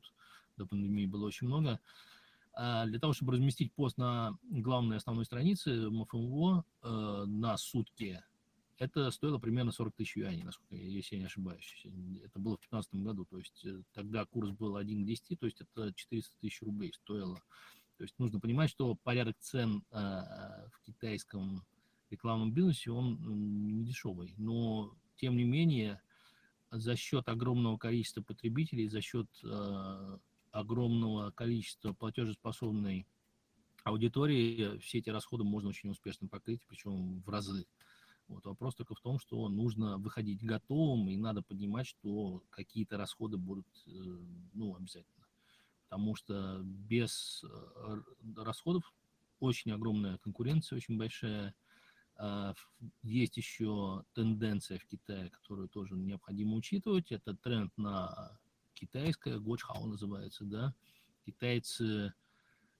до пандемии было очень много, для того, чтобы разместить пост на главной основной странице МФМО э, на сутки, это стоило примерно 40 тысяч юаней, насколько, если я не ошибаюсь. Это было в 2015 году, то есть э, тогда курс был 1 к 10, то есть это 400 тысяч рублей стоило. То есть нужно понимать, что порядок цен э, в китайском рекламном бизнесе, он не дешевый. Но, тем не менее, за счет огромного количества потребителей, за счет э, огромного количества платежеспособной аудитории все эти расходы можно очень успешно покрыть, причем в разы. Вот. Вопрос только в том, что нужно выходить готовым, и надо понимать, что какие-то расходы будут э, ну, обязательно. Потому что без э, расходов очень огромная конкуренция, очень большая. А, есть еще тенденция в Китае, которую тоже необходимо учитывать. Это тренд на китайская, гочхао называется, да. Китайцы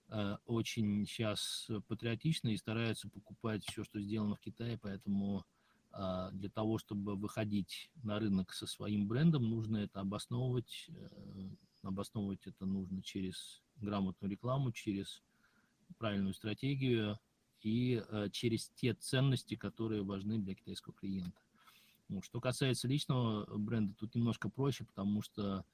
э, очень сейчас патриотичны и стараются покупать все, что сделано в Китае, поэтому э, для того, чтобы выходить на рынок со своим брендом, нужно это обосновывать. Э, обосновывать это нужно через грамотную рекламу, через правильную стратегию и э, через те ценности, которые важны для китайского клиента. Ну, что касается личного бренда, тут немножко проще, потому что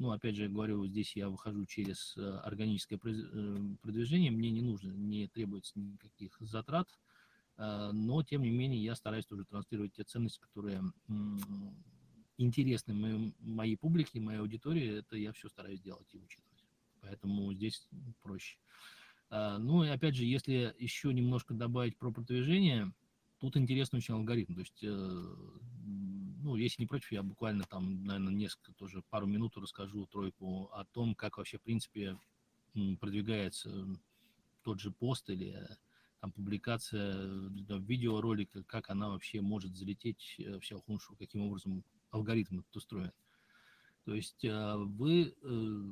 ну, опять же, говорю, здесь я выхожу через э, органическое э, продвижение, мне не нужно, не требуется никаких затрат, э, но, тем не менее, я стараюсь тоже транслировать те ценности, которые интересны моей, моей публике, моей аудитории, это я все стараюсь делать и учитывать. Поэтому здесь проще. Ну и опять же, если еще немножко добавить про продвижение, тут интересный очень алгоритм. То есть ну, если не против, я буквально там, наверное, несколько, тоже пару минут расскажу тройку о том, как вообще, в принципе, продвигается тот же пост или там публикация да, видеоролика, как она вообще может залететь э, в Xiaohongshu, каким образом алгоритм этот устроен. То есть э, вы... Э,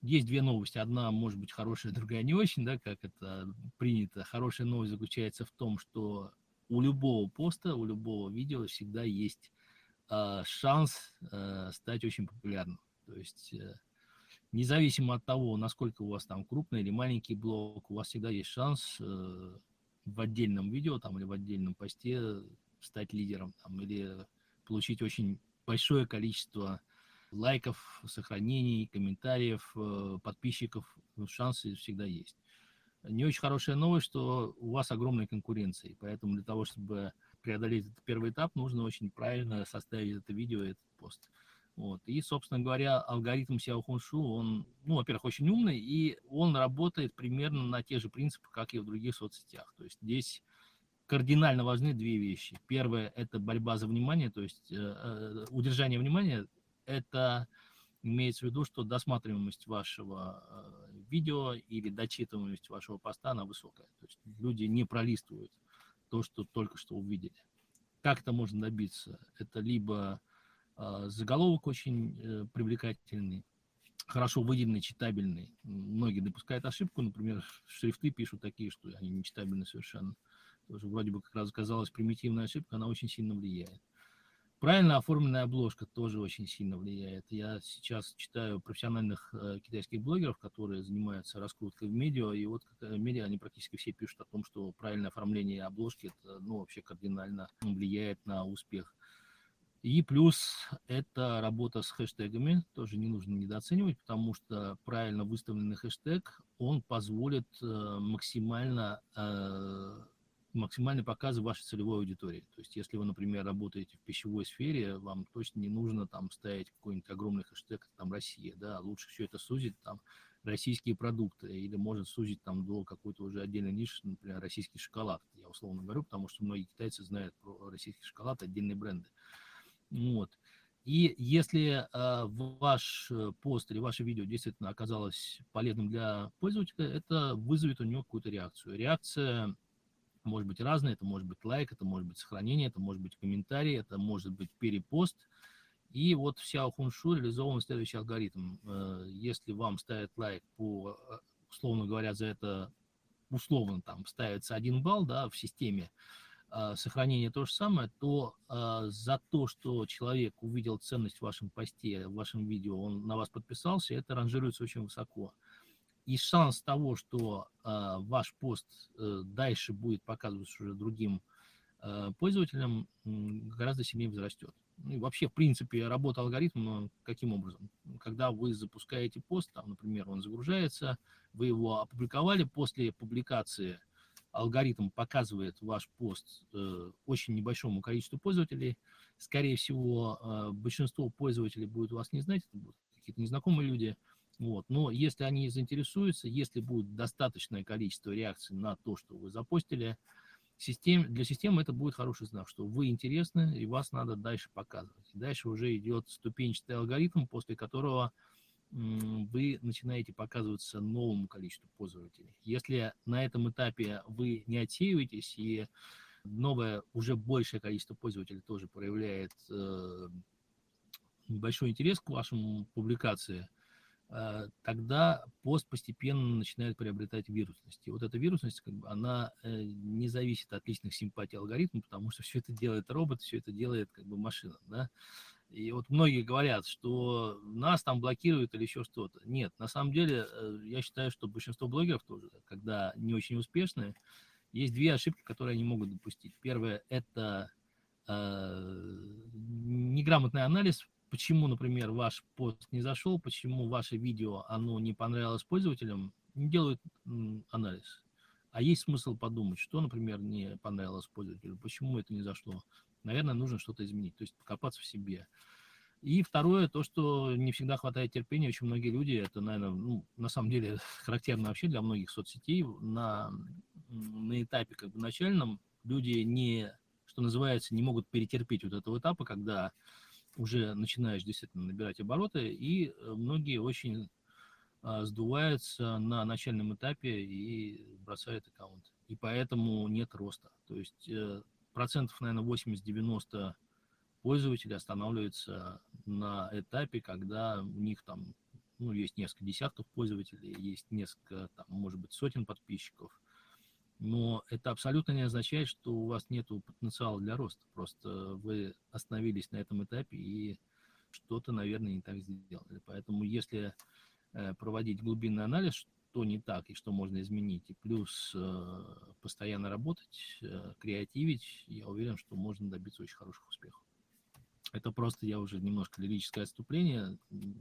есть две новости. Одна может быть хорошая, другая не очень, да, как это принято. Хорошая новость заключается в том, что у любого поста, у любого видео всегда есть э, шанс э, стать очень популярным. То есть э, независимо от того, насколько у вас там крупный или маленький блог, у вас всегда есть шанс э, в отдельном видео там, или в отдельном посте стать лидером там, или получить очень большое количество лайков, сохранений, комментариев, э, подписчиков. Шансы всегда есть. Не очень хорошая новость, что у вас огромная конкуренция, и поэтому для того, чтобы преодолеть этот первый этап, нужно очень правильно составить это видео, этот пост. Вот. И, собственно говоря, алгоритм Xiao Hongshu, он, ну, во-первых, очень умный, и он работает примерно на тех же принципах, как и в других соцсетях. То есть здесь кардинально важны две вещи. Первое – это борьба за внимание, то есть э, э, удержание внимания. Это имеется в виду, что досматриваемость вашего э, видео или дочитываемость вашего поста, она высокая. То есть люди не пролистывают то, что только что увидели. Как это можно добиться? Это либо э, заголовок очень э, привлекательный, хорошо выделенный, читабельный. Многие допускают ошибку, например, шрифты пишут такие, что они не читабельны совершенно. Тоже вроде бы как раз казалась примитивная ошибка, она очень сильно влияет. Правильно оформленная обложка тоже очень сильно влияет. Я сейчас читаю профессиональных э, китайских блогеров, которые занимаются раскруткой в медиа, и вот э, медиа, они практически все пишут о том, что правильное оформление обложки, это, ну, вообще кардинально влияет на успех. И плюс это работа с хэштегами, тоже не нужно недооценивать, потому что правильно выставленный хэштег, он позволит э, максимально э, максимальный показ вашей целевой аудитории. То есть, если вы, например, работаете в пищевой сфере, вам точно не нужно там ставить какой-нибудь огромный хэштег, там, Россия, да, лучше все это сузить, там, российские продукты, или может сузить там до какой-то уже отдельной ниши, например, российский шоколад. Я условно говорю, потому что многие китайцы знают про российский шоколад, отдельные бренды. Вот. И если э, ваш пост или ваше видео действительно оказалось полезным для пользователя, это вызовет у него какую-то реакцию. Реакция может быть разная, это может быть лайк, это может быть сохранение, это может быть комментарий, это может быть перепост. И вот в Xiao Hunshu реализован следующий алгоритм. Э, если вам ставят лайк по, э, условно говоря, за это условно там ставится один балл да, в системе, а, сохранение то же самое, то а, за то, что человек увидел ценность в вашем посте, в вашем видео, он на вас подписался, это ранжируется очень высоко. И шанс того, что а, ваш пост а, дальше будет показываться уже другим а, пользователям, гораздо сильнее возрастет. Ну, и вообще, в принципе, работа алгоритма каким образом? Когда вы запускаете пост, там, например, он загружается, вы его опубликовали, после публикации – алгоритм показывает ваш пост э, очень небольшому количеству пользователей. Скорее всего, э, большинство пользователей будет вас не знать, это будут какие-то незнакомые люди. Вот. Но если они заинтересуются, если будет достаточное количество реакций на то, что вы запостили, систем, для системы это будет хороший знак, что вы интересны и вас надо дальше показывать. дальше уже идет ступенчатый алгоритм, после которого вы начинаете показываться новому количеству пользователей. Если на этом этапе вы не отсеиваетесь и новое, уже большее количество пользователей тоже проявляет э, большой интерес к вашему публикации, тогда пост постепенно начинает приобретать вирусность. И вот эта вирусность, как бы, она э, не зависит от личных симпатий алгоритма, потому что все это делает робот, все это делает как бы машина, да. И вот многие говорят, что нас там блокируют или еще что-то. Нет, на самом деле, э, я считаю, что большинство блогеров тоже, когда не очень успешные, есть две ошибки, которые они могут допустить. Первое – это э, неграмотный анализ, почему, например, ваш пост не зашел, почему ваше видео, оно не понравилось пользователям, не делают анализ. А есть смысл подумать, что, например, не понравилось пользователю, почему это не зашло наверное, нужно что-то изменить, то есть покопаться в себе. И второе, то, что не всегда хватает терпения, очень многие люди, это, наверное, ну, на самом деле характерно вообще для многих соцсетей, на, на этапе как бы начальном люди не, что называется, не могут перетерпеть вот этого этапа, когда уже начинаешь действительно набирать обороты, и э, многие очень а, сдуваются на начальном этапе и бросают аккаунт. И поэтому нет роста. То есть э, процентов, наверное, 80-90 пользователей останавливаются на этапе, когда у них там ну, есть несколько десятков пользователей, есть несколько, там, может быть, сотен подписчиков. Но это абсолютно не означает, что у вас нет потенциала для роста. Просто вы остановились на этом этапе и что-то, наверное, не так сделали. Поэтому если э, проводить глубинный анализ, что не так и что можно изменить, и плюс э, постоянно работать, э, креативить, я уверен, что можно добиться очень хороших успехов. Это просто я уже немножко лирическое отступление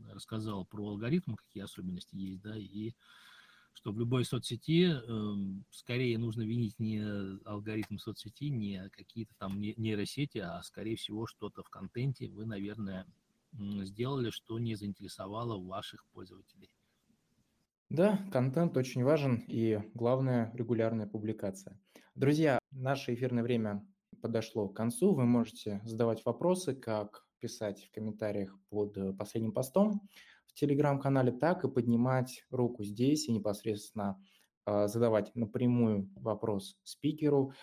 рассказал про алгоритмы, какие особенности есть, да, и что в любой соцсети э, скорее нужно винить не алгоритм соцсети, не какие-то там нейросети, а скорее всего что-то в контенте вы, наверное, сделали, что не заинтересовало ваших пользователей. Да, контент очень важен и, главное, регулярная публикация. Друзья, наше эфирное время подошло к концу. Вы можете задавать вопросы, как писать в комментариях под э, последним постом в телеграм-канале, так и поднимать руку здесь и непосредственно э, задавать напрямую вопрос спикеру,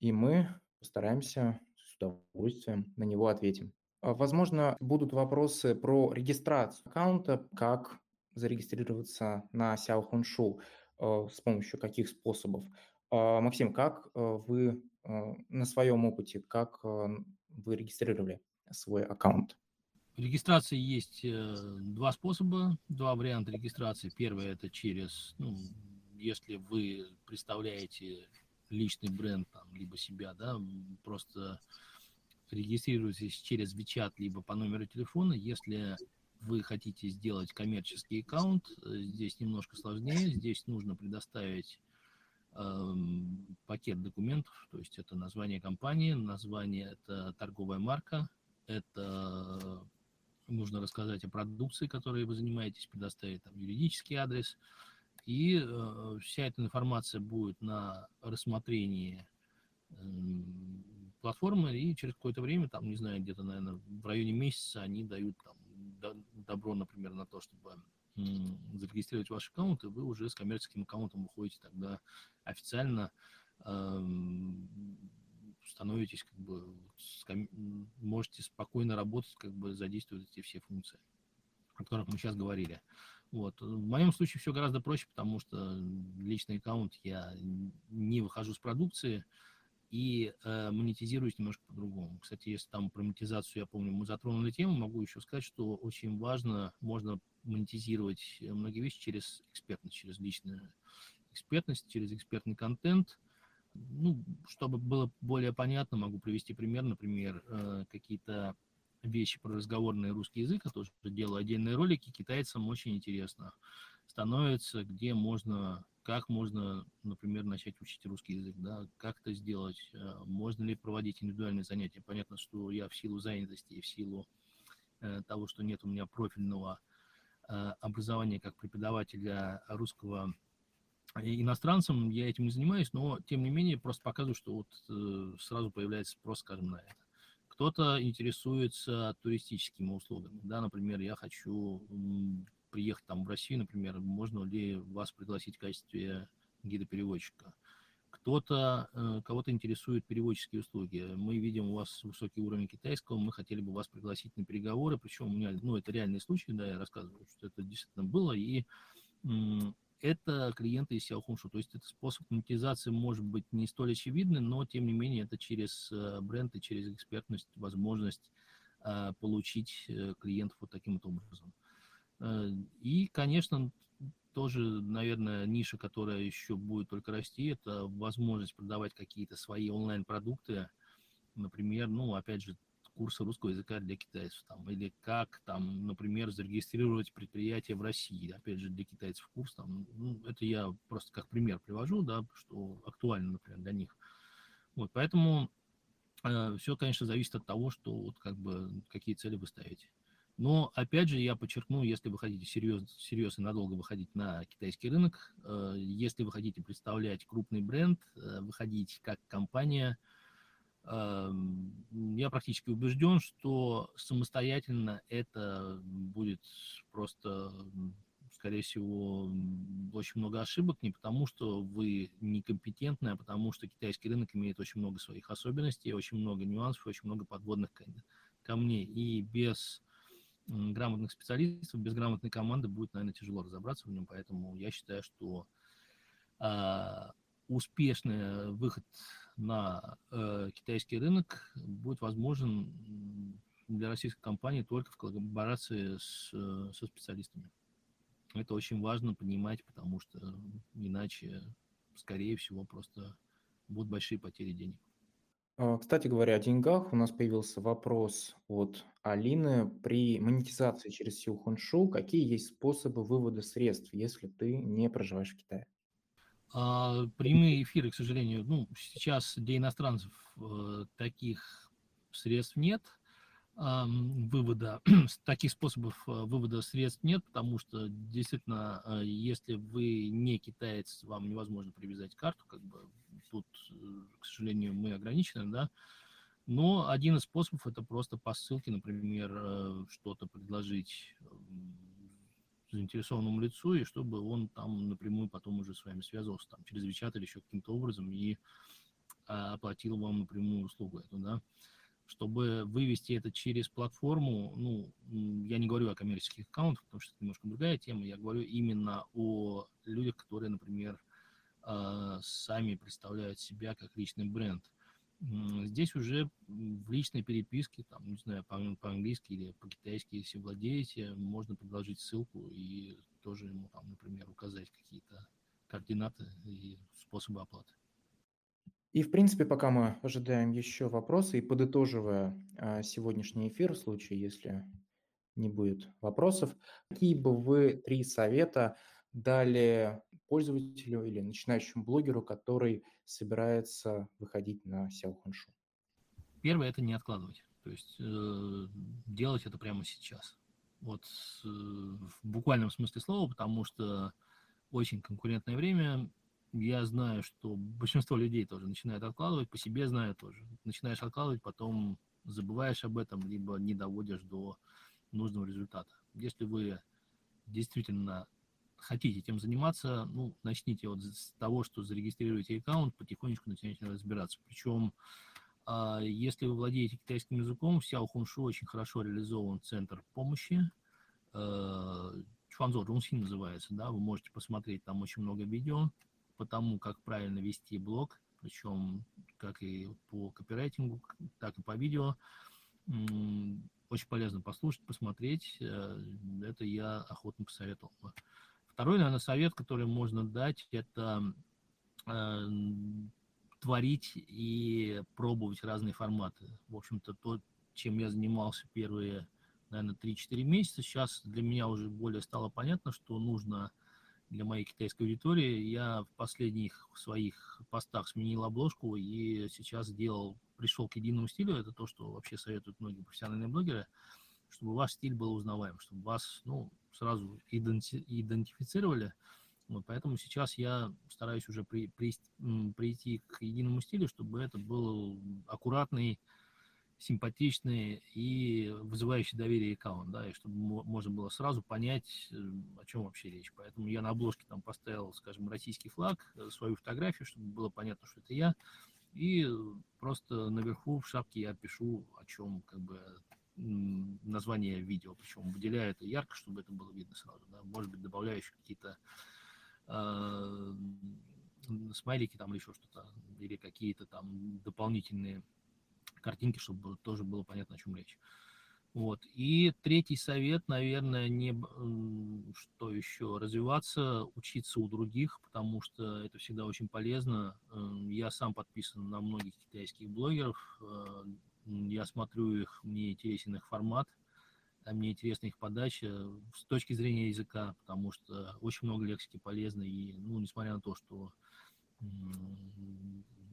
и мы постараемся с удовольствием на него ответим. А, возможно, будут вопросы про регистрацию аккаунта, как зарегистрироваться на Xiao Hunshu, э, с помощью каких способов. А, Максим, как вы на своем опыте, как вы регистрировали свой аккаунт? Регистрации есть э, два способа, два варианта регистрации. Первый это через, ну, если вы представляете личный бренд, там, либо себя, да, просто регистрируйтесь через WeChat, либо по номеру телефона. Если вы хотите сделать коммерческий аккаунт, э, здесь немножко сложнее. Здесь нужно предоставить э, пакет документов, то есть это название компании, название это торговая марка, это нужно рассказать о продукции, которой вы занимаетесь, предоставить там юридический адрес, и э, вся эта информация будет на рассмотрении э, платформы, и через какое-то время, там, не знаю, где-то, наверное, в районе месяца они дают там добро, например, на то, чтобы зарегистрировать ваш аккаунт, и вы уже с коммерческим аккаунтом выходите тогда официально, становитесь как бы, можете спокойно работать, как бы задействовать эти все функции, о которых мы сейчас говорили. Вот. В моем случае все гораздо проще, потому что личный аккаунт я не выхожу с продукции, и э, монетизируюсь немножко по-другому. Кстати, если там про монетизацию, я помню, мы затронули тему, могу еще сказать, что очень важно, можно монетизировать многие вещи через экспертность, через личную экспертность, через экспертный контент. Ну, чтобы было более понятно, могу привести пример, например, э, какие-то вещи про разговорный русский язык, я тоже делаю отдельные ролики, китайцам очень интересно становится, где можно как можно, например, начать учить русский язык, да, как это сделать, э, можно ли проводить индивидуальные занятия. Понятно, что я в силу занятости и в силу э, того, что нет у меня профильного образования как преподавателя русского иностранцам, я этим не занимаюсь, но тем не менее просто показываю, что вот сразу появляется спрос, скажем, на это. Кто-то интересуется туристическими услугами, да, например, я хочу приехать там в Россию, например, можно ли вас пригласить в качестве гида-переводчика. Кто-то, э, кого-то интересуют переводческие услуги. Мы видим у вас высокий уровень китайского, мы хотели бы вас пригласить на переговоры, причем у меня, ну, это реальный случай, да, я рассказываю, что это действительно было, и это клиенты из Xiaohongshu, то есть это способ монетизации может быть не столь очевидный, но тем не менее это через э, бренд и через экспертность возможность э, получить клиентов вот таким вот образом. Э, и, конечно, тоже, наверное, ниша, которая еще будет только расти, это возможность продавать какие-то свои онлайн-продукты, например, ну, опять же, курсы русского языка для китайцев, там, или как, там, например, зарегистрировать предприятие в России, опять же, для китайцев курс, там, ну, это я просто как пример привожу, да, что актуально, например, для них. Вот, поэтому э, все, конечно, зависит от того, что вот как бы какие цели вы ставите. Но, опять же, я подчеркну, если вы хотите серьезно, серьезно и надолго выходить на китайский рынок, э, если вы хотите представлять крупный бренд, э, выходить как компания, я практически убежден, что самостоятельно это будет просто, скорее всего, очень много ошибок, не потому что вы некомпетентны, а потому что китайский рынок имеет очень много своих особенностей, очень много нюансов, очень много подводных камней. И без грамотных специалистов, без грамотной команды будет, наверное, тяжело разобраться в нем, поэтому я считаю, что э, успешный выход на э, китайский рынок будет возможен для российской компании только в коллаборации с, э, со специалистами. Это очень важно понимать, потому что иначе, скорее всего, просто будут большие потери денег. А, кстати говоря, о деньгах у нас появился вопрос от Алины. При монетизации через Силхуншу какие есть способы вывода средств, если ты не проживаешь в Китае? А, прямые эфиры, к сожалению, ну, сейчас для иностранцев э, таких средств нет вывода, таких способов э, вывода средств нет, потому что действительно, э, если вы не китаец, вам невозможно привязать карту, как бы тут, э, к сожалению, мы ограничены, да, но один из способов это просто по ссылке, например, что-то предложить заинтересованному лицу, и чтобы он там напрямую потом уже с вами связывался, там, через WeChat или еще каким-то образом, и а, оплатил вам напрямую услугу эту, да чтобы вывести это через платформу, ну, я не говорю о коммерческих аккаунтах, потому что это немножко другая тема, я говорю именно о людях, которые, например, а, сами представляют себя как личный бренд. Здесь уже в личной переписке, там, не знаю, по-английски или по-китайски, если владеете, можно предложить ссылку и тоже ему, там, например, указать какие-то координаты и способы оплаты. И, в принципе, пока мы ожидаем еще вопросы и подытоживая а, сегодняшний эфир, в случае, если не будет вопросов, какие бы вы три совета дали пользователю или начинающему блогеру, который собирается выходить на SEO Хоншу? Первое – это не откладывать. То есть э, делать это прямо сейчас. Вот э, в буквальном смысле слова, потому что очень конкурентное время. Я знаю, что большинство людей тоже начинают откладывать, по себе знаю тоже. Начинаешь откладывать, потом забываешь об этом, либо не доводишь до нужного результата. Если вы действительно хотите этим заниматься, ну, начните вот с того, что зарегистрируете аккаунт, потихонечку начинаете разбираться. Причем, а, если вы владеете китайским языком, в Сяо Хуншу очень хорошо реализован центр помощи, э, Чуанзо Рунсин называется, да, вы можете посмотреть, там очень много видео по тому, как правильно вести блог, причем как и по копирайтингу, так и по видео. Очень полезно послушать, посмотреть. Э, это я охотно посоветовал бы. Второй, наверное, совет, который можно дать, это э, творить и пробовать разные форматы. В общем-то, то, чем я занимался первые, наверное, 3-4 месяца, сейчас для меня уже более стало понятно, что нужно для моей китайской аудитории. Я в последних своих постах сменил обложку и сейчас сделал, пришел к единому стилю. Это то, что вообще советуют многие профессиональные блогеры, чтобы ваш стиль был узнаваем, чтобы вас, ну, сразу иденти- идентифицировали. Вот, поэтому сейчас я стараюсь уже при, при, прийти к единому стилю, чтобы это был аккуратный, симпатичный и вызывающий доверие аккаунт, да, и чтобы можно было сразу понять, э, о чем вообще речь. Поэтому я на обложке там поставил, скажем, российский флаг, э, свою фотографию, чтобы было понятно, что это я, и просто наверху в шапке я пишу, о чем как бы название видео, причем выделяю это ярко, чтобы это было видно сразу. Да? Может быть, добавляю еще какие-то э, смайлики там или еще что-то, или какие-то там дополнительные картинки, чтобы тоже было понятно, о чем речь. Вот. И третий совет, наверное, не что еще, развиваться, учиться у других, потому что это всегда очень полезно. Я сам подписан на многих китайских блогеров, э, я смотрю их, мне интересен их формат, мне интересна их подача с точки зрения языка, потому что очень много лексики полезной, и, ну, несмотря на то, что у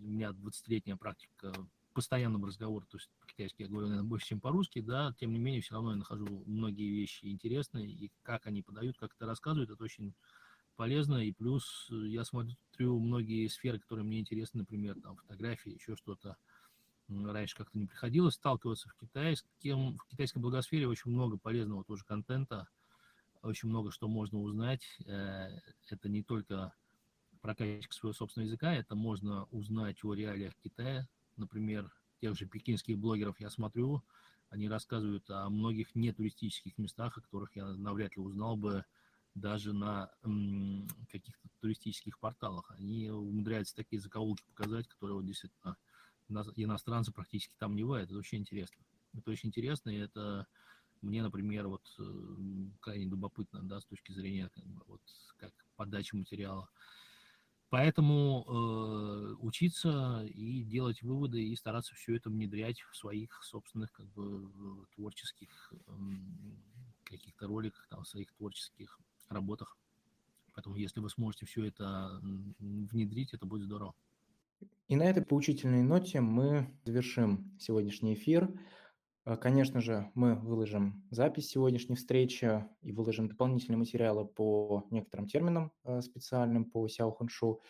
меня 20-летняя практика постоянного разговора, то есть по-китайски я говорю, наверное, больше, чем по-русски, да, тем не менее, все равно я нахожу многие вещи интересные, и как они подают, как это рассказывают, это очень полезно, и плюс я смотрю многие сферы, которые мне интересны, например, там, фотографии, еще что-то, раньше как-то не приходилось сталкиваться в китайском, в китайской благосфере очень много полезного тоже контента, очень много что можно узнать. Э, это не только прокачка своего собственного языка, это можно узнать о реалиях Китая. Например, тех же пекинских блогеров я смотрю, они рассказывают о многих нетуристических местах, о которых я навряд ли узнал бы даже на каких-то туристических порталах. Они умудряются такие закоулки показать, которые вот действительно иностранцы практически там не бывает. Это очень интересно. Это очень интересно, и это мне, например, вот э, крайне любопытно, да, с точки зрения как бы, вот, как подачи материала. Поэтому э, учиться и делать выводы и стараться все это внедрять в своих собственных как бы творческих э, каких-то роликах, там, в своих творческих работах. Поэтому если вы сможете все это внедрить, это будет здорово. И на этой поучительной ноте мы завершим сегодняшний эфир. А, конечно же, мы выложим запись сегодняшней встречи и выложим дополнительные материалы по некоторым терминам а, специальным по Сяо Хуншу.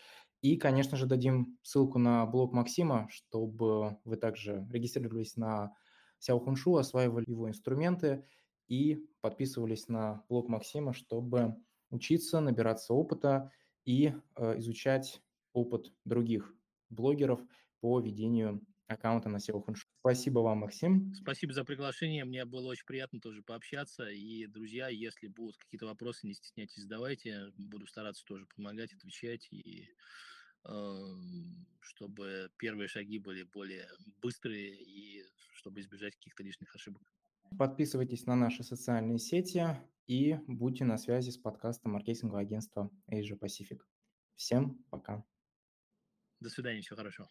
И, конечно же, дадим ссылку на блог Максима, чтобы вы также регистрировались на Сяо Хуншу, осваивали его инструменты и подписывались на блог Максима, чтобы учиться, набираться опыта и э, изучать опыт других блогеров по ведению аккаунта на SEO Хуншу. Спасибо вам, Максим. Спасибо за приглашение. Мне было очень приятно тоже пообщаться. И, друзья, если будут какие-то вопросы, не стесняйтесь, задавайте. Буду стараться тоже помогать, отвечать. И эм, чтобы первые шаги были более быстрые и чтобы избежать каких-то лишних ошибок. Подписывайтесь на наши социальные сети и будьте на связи с подкастом маркетингового агентства Asia Pacific. Всем пока. До свидания, всего хорошего.